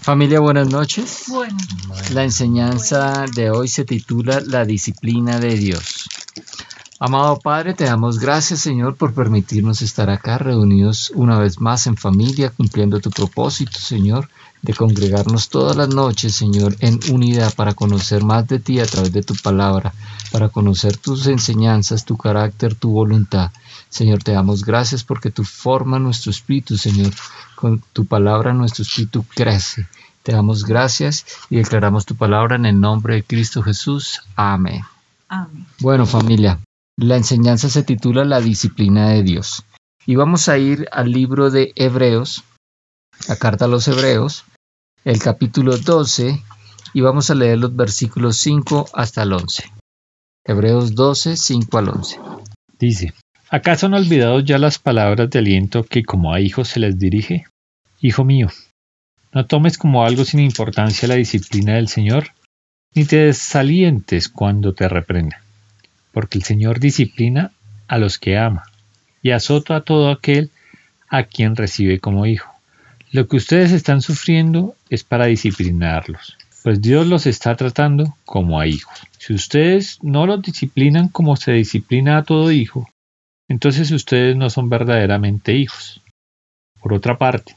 Familia, buenas noches. Bueno, La enseñanza de hoy se titula La disciplina de Dios. Amado Padre, te damos gracias, Señor, por permitirnos estar acá reunidos una vez más en familia, cumpliendo tu propósito, Señor, de congregarnos todas las noches, Señor, en unidad para conocer más de ti a través de tu palabra, para conocer tus enseñanzas, tu carácter, tu voluntad. Señor, te damos gracias porque tu forma nuestro espíritu, Señor. Con tu palabra nuestro espíritu crece. Te damos gracias y declaramos tu palabra en el nombre de Cristo Jesús. Amén. amén. Bueno, familia, la enseñanza se titula La disciplina de Dios. Y vamos a ir al libro de Hebreos, la carta a los Hebreos, el capítulo 12, y vamos a leer los versículos 5 hasta el 11. Hebreos 12, 5 al 11. Dice, ¿acaso han olvidado ya las palabras de aliento que como a hijos se les dirige? Hijo mío, no tomes como algo sin importancia la disciplina del Señor, ni te desalientes cuando te reprenda, porque el Señor disciplina a los que ama, y azota a todo aquel a quien recibe como hijo. Lo que ustedes están sufriendo es para disciplinarlos, pues Dios los está tratando como a hijos. Si ustedes no los disciplinan como se disciplina a todo hijo, entonces ustedes no son verdaderamente hijos. Por otra parte,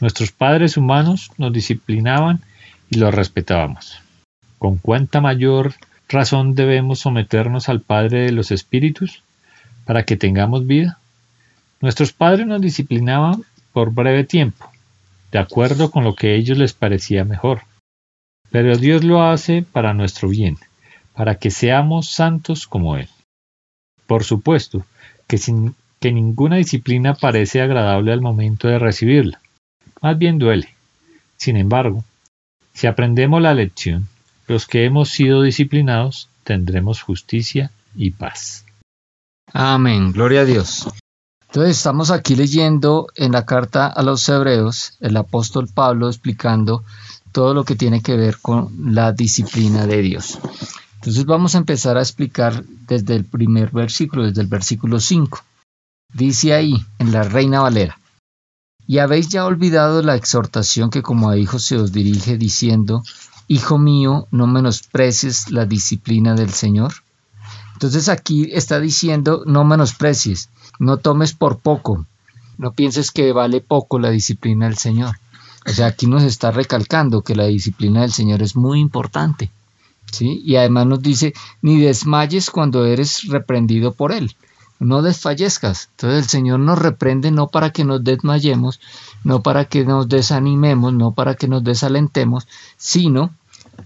nuestros padres humanos nos disciplinaban y los respetábamos. ¿Con cuánta mayor razón debemos someternos al Padre de los Espíritus para que tengamos vida? Nuestros padres nos disciplinaban por breve tiempo, de acuerdo con lo que a ellos les parecía mejor. Pero Dios lo hace para nuestro bien, para que seamos santos como Él. Por supuesto que, ninguna disciplina parece agradable al momento de recibirla, más bien duele. Sin embargo, si aprendemos la lección, los que hemos sido disciplinados tendremos justicia y paz. Amén, gloria a Dios. Entonces estamos aquí leyendo en la carta a los hebreos el apóstol Pablo explicando todo lo que tiene que ver con la disciplina de Dios. Entonces vamos a empezar a explicar desde el primer versículo, desde el versículo 5. Dice ahí, en la Reina Valera, y habéis ya olvidado la exhortación que como a hijos se os dirige diciendo, Hijo mío, no menosprecies la disciplina del Señor. Entonces aquí está diciendo, no menosprecies, no tomes por poco, no pienses que vale poco la disciplina del Señor. O sea, aquí nos está recalcando que la disciplina del Señor es muy importante. ¿Sí? Y además nos dice, ni desmayes cuando eres reprendido por Él. No desfallezcas. Entonces el Señor nos reprende no para que nos desmayemos, no para que nos desanimemos, no para que nos desalentemos, sino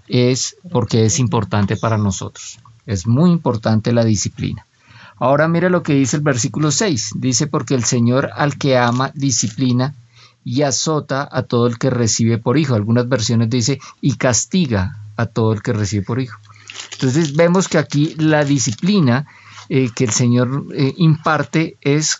es porque es importante para nosotros. Es muy importante la disciplina. Ahora mire lo que dice el versículo 6. Dice, porque el Señor al que ama disciplina y azota a todo el que recibe por hijo. Algunas versiones dice, y castiga a todo el que recibe por hijo. Entonces vemos que aquí la disciplina eh, que el Señor eh, imparte es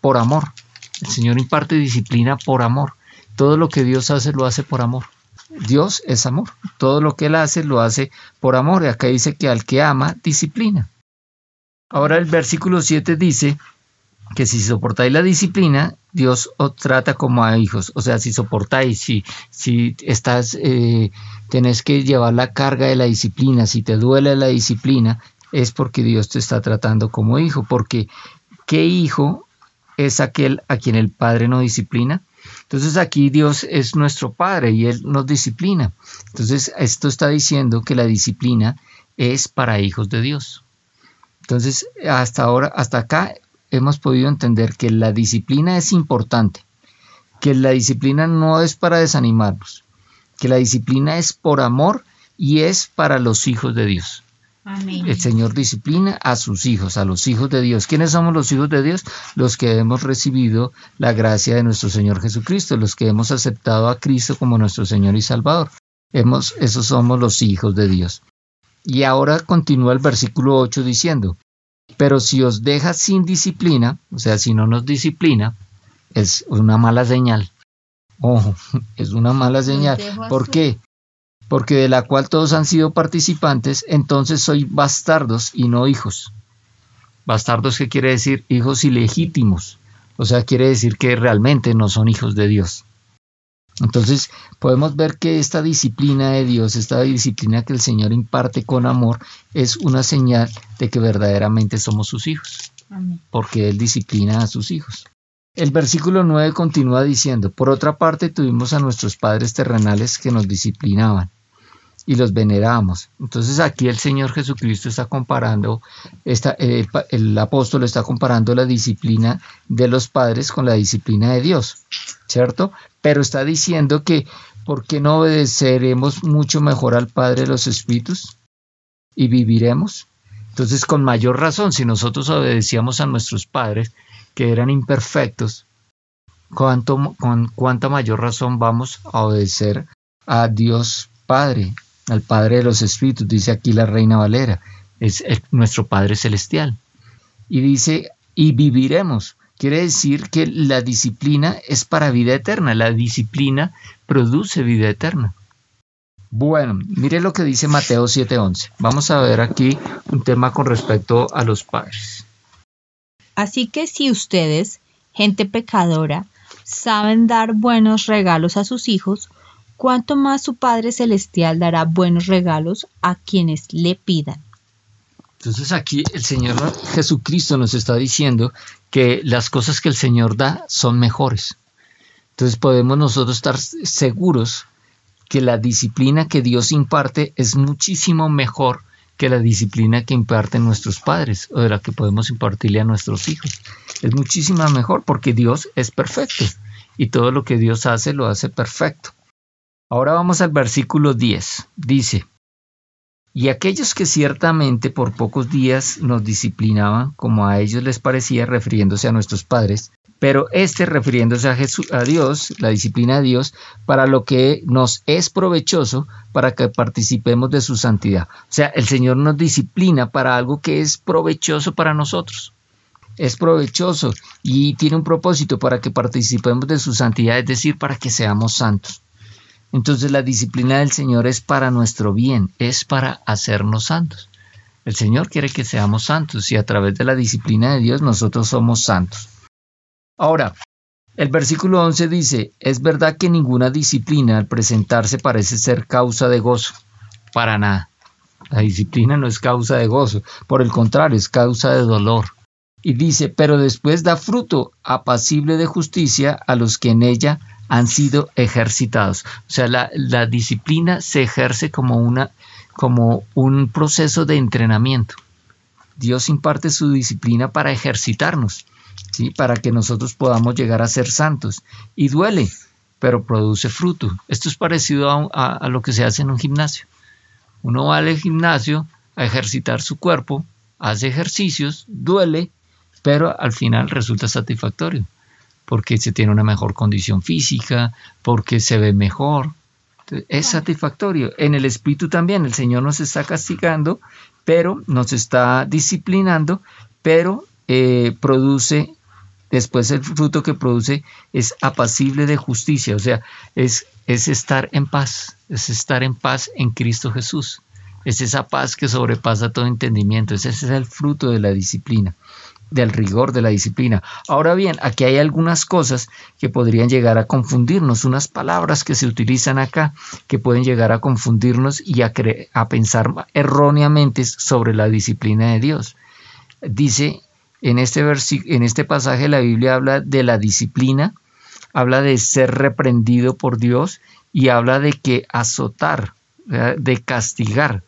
por amor. El Señor imparte disciplina por amor. Todo lo que Dios hace lo hace por amor. Dios es amor. Todo lo que Él hace lo hace por amor. Y acá dice que al que ama, disciplina. Ahora el versículo 7 dice que si soportáis la disciplina, Dios os trata como a hijos. O sea, si soportáis, si, si estás, eh, tenés que llevar la carga de la disciplina, si te duele la disciplina, es porque Dios te está tratando como hijo. Porque, ¿qué hijo es aquel a quien el Padre no disciplina? Entonces aquí Dios es nuestro Padre y Él nos disciplina. Entonces esto está diciendo que la disciplina es para hijos de Dios. Entonces hasta ahora, hasta acá hemos podido entender que la disciplina es importante, que la disciplina no es para desanimarnos, que la disciplina es por amor y es para los hijos de Dios. Amén. El Señor disciplina a sus hijos, a los hijos de Dios. ¿Quiénes somos los hijos de Dios? Los que hemos recibido la gracia de nuestro Señor Jesucristo, los que hemos aceptado a Cristo como nuestro Señor y Salvador. Hemos, esos somos los hijos de Dios. Y ahora continúa el versículo 8 diciendo, pero si os deja sin disciplina, o sea, si no nos disciplina, es una mala señal. Ojo, es una mala señal. ¿Por qué? Porque de la cual todos han sido participantes, entonces soy bastardos y no hijos. Bastardos, ¿qué quiere decir? Hijos ilegítimos. O sea, quiere decir que realmente no son hijos de Dios. Entonces podemos ver que esta disciplina de Dios, esta disciplina que el Señor imparte con amor, es una señal de que verdaderamente somos sus hijos, porque Él disciplina a sus hijos. El versículo 9 continúa diciendo, por otra parte tuvimos a nuestros padres terrenales que nos disciplinaban y los veneramos. Entonces aquí el Señor Jesucristo está comparando, el apóstol está comparando la disciplina de los padres con la disciplina de Dios, ¿cierto? Pero está diciendo que, ¿por qué no obedeceremos mucho mejor al Padre de los Espíritus y viviremos? Entonces, con mayor razón, si nosotros obedecíamos a nuestros padres, que eran imperfectos, ¿cuánto, con cuánta mayor razón vamos a obedecer a Dios Padre, al Padre de los Espíritus, dice aquí la Reina Valera, es nuestro Padre Celestial. Y dice, y viviremos. Quiere decir que la disciplina es para vida eterna, la disciplina produce vida eterna. Bueno, mire lo que dice Mateo 7:11. Vamos a ver aquí un tema con respecto a los padres. Así que si ustedes, gente pecadora, saben dar buenos regalos a sus hijos, cuánto más su Padre Celestial dará buenos regalos a quienes le pidan. Entonces aquí el Señor Jesucristo nos está diciendo que las cosas que el Señor da son mejores. Entonces podemos nosotros estar seguros que la disciplina que Dios imparte es muchísimo mejor que la disciplina que imparten nuestros padres o de la que podemos impartirle a nuestros hijos. Es muchísimo mejor porque Dios es perfecto y todo lo que Dios hace lo hace perfecto. Ahora vamos al versículo 10. Dice, y aquellos que ciertamente por pocos días nos disciplinaban como a ellos les parecía refiriéndose a nuestros padres, pero este refiriéndose a, Jesús, a Dios, la disciplina de Dios, para lo que nos es provechoso para que participemos de su santidad. O sea, el Señor nos disciplina para algo que es provechoso para nosotros. Es provechoso y tiene un propósito para que participemos de su santidad, es decir, para que seamos santos. Entonces la disciplina del Señor es para nuestro bien, es para hacernos santos. El Señor quiere que seamos santos y a través de la disciplina de Dios nosotros somos santos. Ahora, el versículo 11 dice, es verdad que ninguna disciplina al presentarse parece ser causa de gozo, para nada. La disciplina no es causa de gozo, por el contrario, es causa de dolor. Y dice, pero después da fruto apacible de justicia a los que en ella han sido ejercitados. O sea, la, disciplina se ejerce como, una, como un proceso de entrenamiento. Dios imparte su disciplina para ejercitarnos, ¿sí? para que nosotros podamos llegar a ser santos. Y duele, pero produce fruto. Esto es parecido a, a lo que se hace en un gimnasio. Uno va al gimnasio a ejercitar su cuerpo, hace ejercicios, duele, pero al final resulta satisfactorio porque se tiene una mejor condición física, porque se ve mejor. Es satisfactorio. En el espíritu también el Señor nos está castigando, pero nos está disciplinando, pero eh, produce, después el fruto que produce es apacible de justicia, o sea, es, es estar en paz, es estar en paz en Cristo Jesús. Es esa paz que sobrepasa todo entendimiento, ese es el fruto de la disciplina del rigor de la disciplina. Ahora bien, aquí hay algunas cosas que podrían llegar a confundirnos, unas palabras que se utilizan acá que pueden llegar a confundirnos y a, a pensar erróneamente sobre la disciplina de Dios. Dice en este, en este pasaje la Biblia habla de la disciplina, habla de ser reprendido por Dios y habla de que azotar, de castigar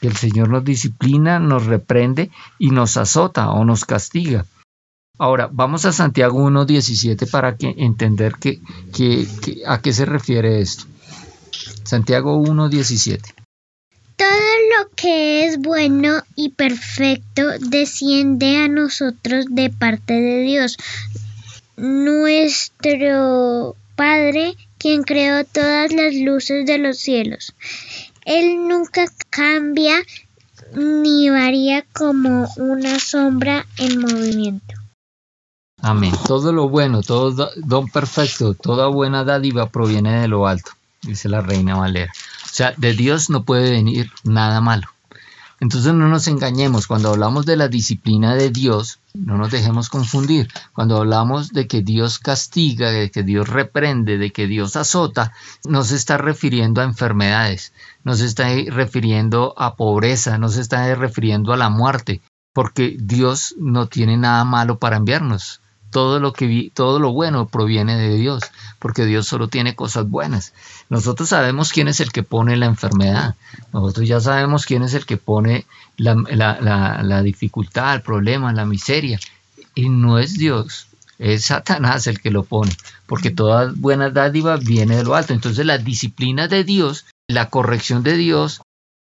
el Señor nos disciplina, nos reprende y nos azota o nos castiga. Ahora, vamos a Santiago 1.17 para que entender que, a qué se refiere esto. Santiago 1.17. Todo lo que es bueno y perfecto desciende a nosotros de parte de Dios, nuestro Padre, quien creó todas las luces de los cielos. Él nunca cambia ni varía como una sombra en movimiento. Amén. Todo lo bueno, todo don perfecto, toda buena dádiva proviene de lo alto, dice la reina Valera. O sea, de Dios no puede venir nada malo. Entonces no nos engañemos, cuando hablamos de la disciplina de Dios, No nos dejemos confundir. Cuando hablamos de que Dios castiga, de que Dios reprende, de que Dios azota, no se está refiriendo a enfermedades, no se está refiriendo a pobreza, no se está refiriendo a la muerte, porque Dios no tiene nada malo para enviarnos todo lo que vi, todo lo bueno proviene de Dios, porque Dios solo tiene cosas buenas. Nosotros sabemos quién es el que pone la enfermedad, nosotros ya sabemos quién es el que pone la, la dificultad, el problema, la miseria, y no es Dios, es Satanás el que lo pone, porque toda buena dádiva viene de lo alto. Entonces la disciplina de Dios, la corrección de Dios,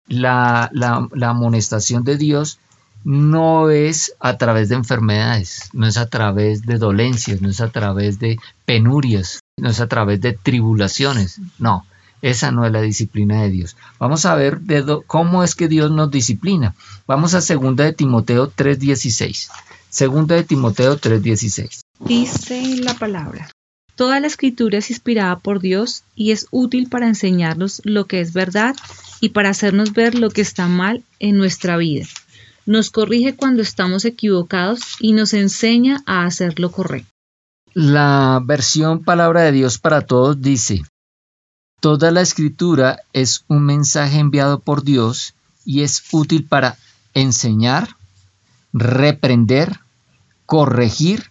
la, la, la amonestación de Dios no es a través de enfermedades, no es a través de dolencias, no es a través de penurias, no es a través de tribulaciones, no, esa no es la disciplina de Dios. Vamos a ver de cómo es que Dios nos disciplina. Vamos a 2 de Timoteo 3:16. 2 de Timoteo 3:16. Dice la palabra. Toda la escritura es inspirada por Dios y es útil para enseñarnos lo que es verdad y para hacernos ver lo que está mal en nuestra vida nos corrige cuando estamos equivocados y nos enseña a hacer lo correcto. La versión Palabra de Dios para Todos dice, Toda la escritura es un mensaje enviado por Dios y es útil para enseñar, reprender, corregir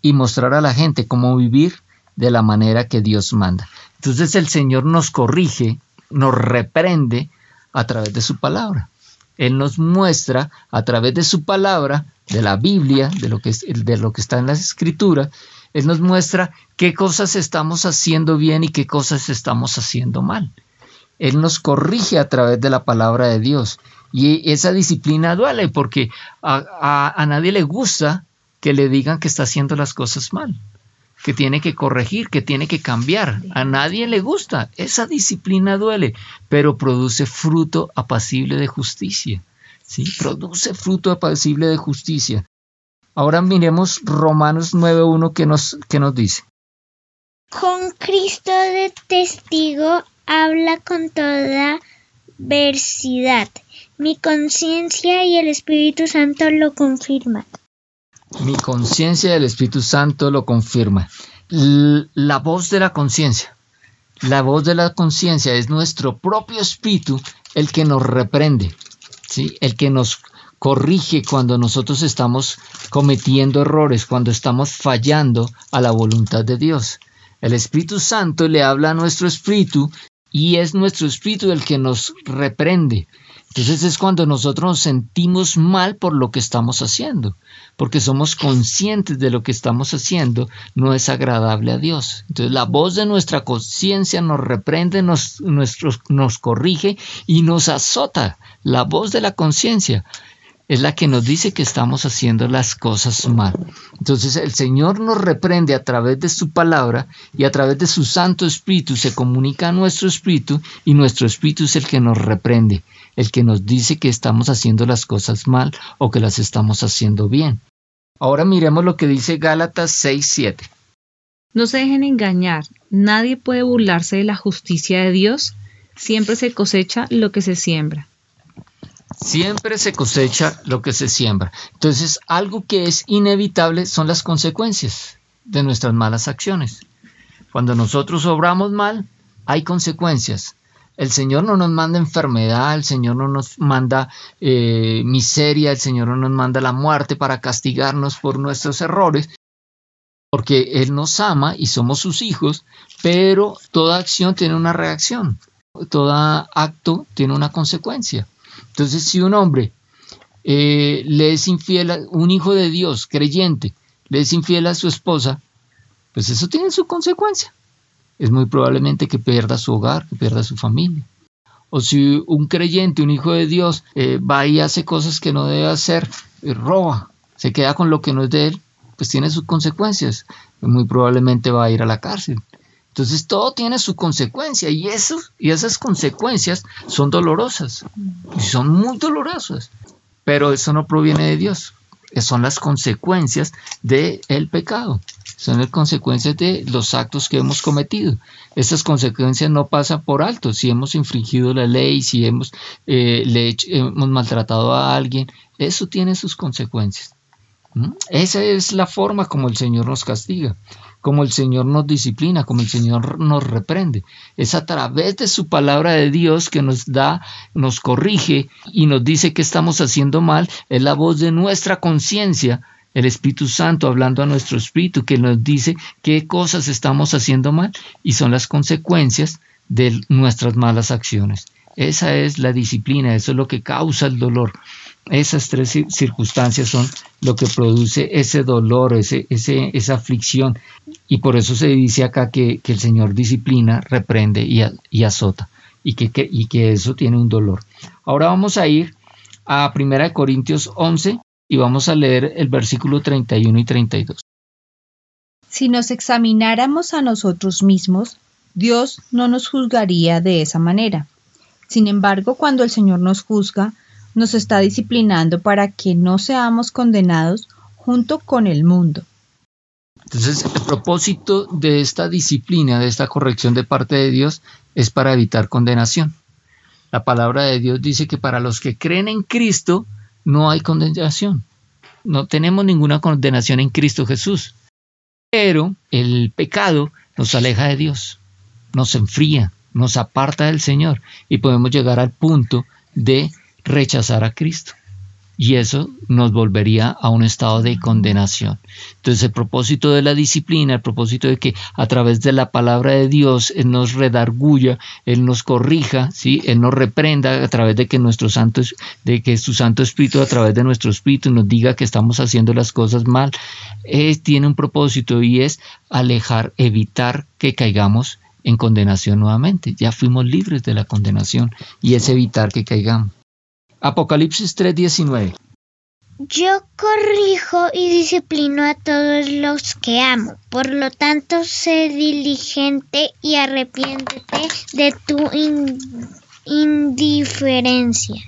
y mostrar a la gente cómo vivir de la manera que Dios manda. Entonces el Señor nos corrige, nos reprende a través de su palabra. Él nos muestra a través de su palabra, de la Biblia, de lo que, es, de lo que está en la escritura, Él nos muestra qué cosas estamos haciendo bien y qué cosas estamos haciendo mal. Él nos corrige a través de la palabra de Dios. Y esa disciplina duele porque a, a nadie le gusta que le digan que está haciendo las cosas mal que tiene que corregir, que tiene que cambiar. A nadie le gusta. Esa disciplina duele, pero produce fruto apacible de justicia. ¿sí? Produce fruto apacible de justicia. Ahora miremos Romanos 9.1 que nos, que nos dice. Con Cristo de testigo habla con toda versidad. Mi conciencia y el Espíritu Santo lo confirman. Mi conciencia del Espíritu Santo lo confirma. La voz de la conciencia. La voz de la conciencia es nuestro propio espíritu el que nos reprende, ¿sí? el que nos corrige cuando nosotros estamos cometiendo errores, cuando estamos fallando a la voluntad de Dios. El Espíritu Santo le habla a nuestro espíritu y es nuestro espíritu el que nos reprende. Entonces es cuando nosotros nos sentimos mal por lo que estamos haciendo, porque somos conscientes de lo que estamos haciendo no es agradable a Dios. Entonces la voz de nuestra conciencia nos reprende, nos, nos corrige y nos azota. La voz de la conciencia es la que nos dice que estamos haciendo las cosas mal. Entonces el Señor nos reprende a través de su palabra y a través de su Santo Espíritu se comunica a nuestro Espíritu y nuestro Espíritu es el que nos reprende, el que nos dice que estamos haciendo las cosas mal o que las estamos haciendo bien. Ahora miremos lo que dice Gálatas 6:7. No se dejen engañar, nadie puede burlarse de la justicia de Dios, siempre se cosecha lo que se siembra. Siempre se cosecha lo que se siembra. Entonces, algo que es inevitable son las consecuencias de nuestras malas acciones. Cuando nosotros obramos mal, hay consecuencias. El Señor no nos manda enfermedad, el Señor no nos manda eh, miseria, el Señor no nos manda la muerte para castigarnos por nuestros errores, porque Él nos ama y somos sus hijos, pero toda acción tiene una reacción, todo acto tiene una consecuencia. Entonces, si un hombre eh, le es infiel a un hijo de Dios, creyente, le es infiel a su esposa, pues eso tiene su consecuencia. Es muy probablemente que pierda su hogar, que pierda su familia. O si un creyente, un hijo de Dios, eh, va y hace cosas que no debe hacer, eh, roba, se queda con lo que no es de él, pues tiene sus consecuencias. Muy probablemente va a ir a la cárcel. Entonces todo tiene su consecuencia y, y esas consecuencias son dolorosas son muy dolorosas, pero eso no proviene de Dios, son las consecuencias del pecado, son las consecuencias de los actos que hemos cometido. Esas consecuencias no pasan por alto, si hemos infringido la ley, si hemos, eh, hemos maltratado a alguien, eso tiene sus consecuencias. ¿Mm? Esa es la forma como el Señor nos castiga, como el Señor nos disciplina, como el Señor nos reprende. Es a través de su palabra de Dios que nos da, nos corrige y nos dice que estamos haciendo mal. Es la voz de nuestra conciencia, el Espíritu Santo hablando a nuestro espíritu, que nos dice qué cosas estamos haciendo mal y son las consecuencias de nuestras malas acciones. Esa es la disciplina, eso es lo que causa el dolor. Esas tres circunstancias son lo que produce ese dolor, ese, esa aflicción. Y por eso se dice acá que, el Señor disciplina, reprende y, azota. Y que, y que eso tiene un dolor. Ahora vamos a ir a 1 Corintios 11 y vamos a leer el versículo 31 y 32. Si nos examináramos a nosotros mismos, Dios no nos juzgaría de esa manera. Sin embargo, cuando el Señor nos juzga, nos está disciplinando para que no seamos condenados junto con el mundo. Entonces, el propósito de esta disciplina, de esta corrección de parte de Dios, es para evitar condenación. La palabra de Dios dice que para los que creen en Cristo no hay condenación. No tenemos ninguna condenación en Cristo Jesús. Pero el pecado nos aleja de Dios, nos enfría, nos aparta del Señor y podemos llegar al punto de rechazar a Cristo. Y eso nos volvería a un estado de condenación. Entonces el propósito de la disciplina, el propósito de que a través de la palabra de Dios Él nos redarguya, Él nos corrija, ¿sí? Él nos reprenda a través de que nuestro santo, de que su Santo Espíritu a través de nuestro Espíritu nos diga que estamos haciendo las cosas mal, tiene un propósito y es alejar, evitar que caigamos en condenación nuevamente. Ya fuimos libres de la condenación y es evitar que caigamos. Apocalipsis 3:19. Yo corrijo y disciplino a todos los que amo. Por lo tanto, sé diligente y arrepiéntete de tu indiferencia.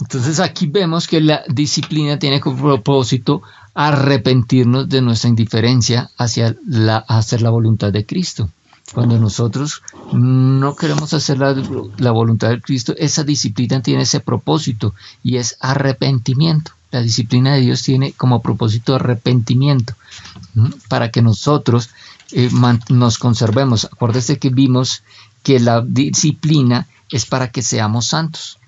Entonces aquí vemos que la disciplina tiene como propósito arrepentirnos de nuestra indiferencia hacia la, hacer la voluntad de Cristo. Cuando nosotros no queremos hacer la, voluntad de Cristo, esa disciplina tiene ese propósito y es arrepentimiento. La disciplina de Dios tiene como propósito arrepentimiento para que nosotros eh, nos conservemos. Acuérdese que vimos que la disciplina es para que seamos santos.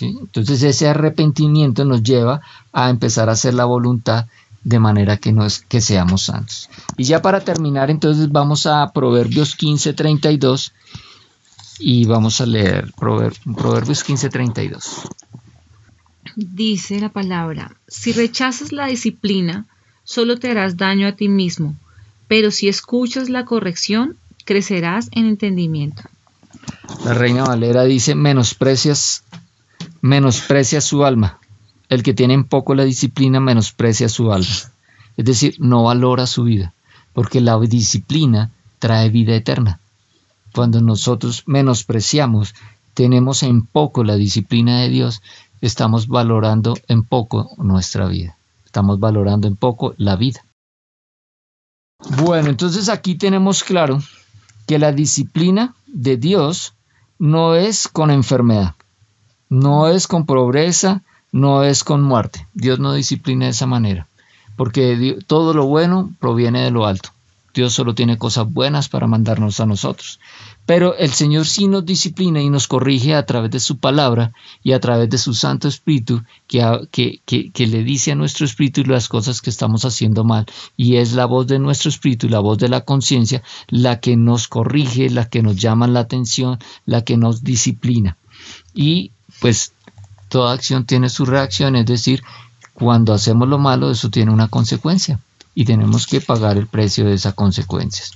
Entonces ese arrepentimiento nos lleva a empezar a hacer la voluntad de manera que, no es, que seamos santos. Y ya para terminar, entonces vamos a Proverbios 15:32 y vamos a leer Proverbios 15:32. Dice la palabra, si rechazas la disciplina, solo te harás daño a ti mismo, pero si escuchas la corrección, crecerás en entendimiento. La reina Valera dice, menosprecias, menosprecias su alma, el que tiene en poco la disciplina menosprecia su alma. Es decir, no valora su vida, porque la disciplina trae vida eterna. Cuando nosotros menospreciamos, tenemos en poco la disciplina de Dios, estamos valorando en poco nuestra vida. Estamos valorando en poco la vida. Bueno, entonces aquí tenemos claro que la disciplina de Dios no es con enfermedad, no es con pobreza, no es con muerte. Dios no disciplina de esa manera, porque todo lo bueno proviene de lo alto. Dios solo tiene cosas buenas para mandarnos a nosotros. Pero el Señor sí nos disciplina y nos corrige a través de su palabra y a través de su Santo Espíritu que, que, que, le dice a nuestro Espíritu las cosas que estamos haciendo mal. Y es la voz de nuestro Espíritu la voz de la conciencia la que nos corrige, la que nos llama la atención, la que nos disciplina. Y pues toda acción tiene su reacción, es decir, cuando hacemos lo malo, eso tiene una consecuencia y tenemos que pagar el precio de esas consecuencias.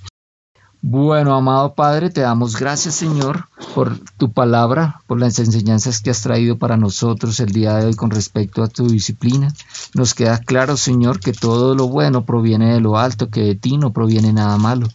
Bueno, amado Padre, te damos gracias, Señor, por tu palabra, por las enseñanzas que has traído para nosotros el día de hoy con respecto a tu disciplina. Nos queda claro, Señor, que todo lo bueno proviene de lo alto, que de ti no proviene nada malo.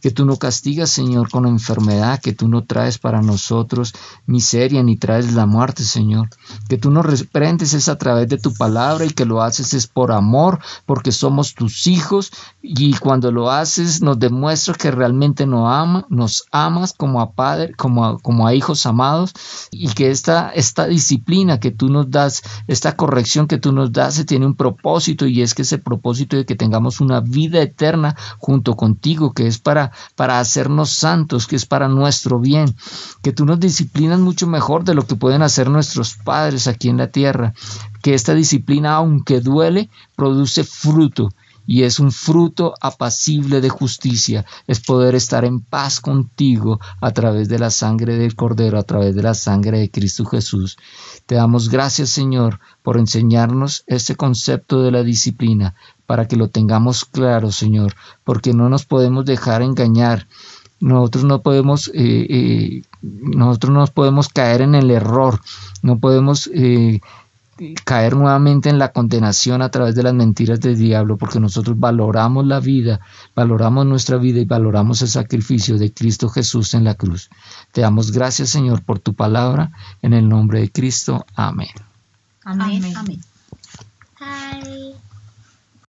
Que tú no castigas, Señor, con enfermedad, que tú no traes para nosotros miseria ni traes la muerte, Señor, que tú nos reprendes es a través de tu palabra y que lo haces es por amor, porque somos tus hijos y cuando lo haces nos demuestra que realmente nos ama, nos amas como a padre, como a, como a hijos amados y que esta, esta disciplina que tú nos das, esta corrección que tú nos das, tiene un propósito y es que ese propósito de que tengamos una vida eterna junto contigo, que es para, para hacernos santos, que es para nuestro bien, que tú nos disciplinas mucho mejor de lo que pueden hacer nuestros padres aquí en la tierra, que esta disciplina, aunque duele, produce fruto y es un fruto apacible de justicia, es poder estar en paz contigo a través de la sangre del Cordero, a través de la sangre de Cristo Jesús. Te damos gracias, Señor, por enseñarnos este concepto de la disciplina, para que lo tengamos claro, Señor, porque no nos podemos dejar engañar. Nosotros no podemos, eh, eh, nosotros no podemos caer en el error, no podemos eh, caer nuevamente en la condenación a través de las mentiras del diablo, porque nosotros valoramos la vida, valoramos nuestra vida y valoramos el sacrificio de Cristo Jesús en la cruz. Te damos gracias, Señor, por tu palabra, en el nombre de Cristo. Amén. Amén. Amén.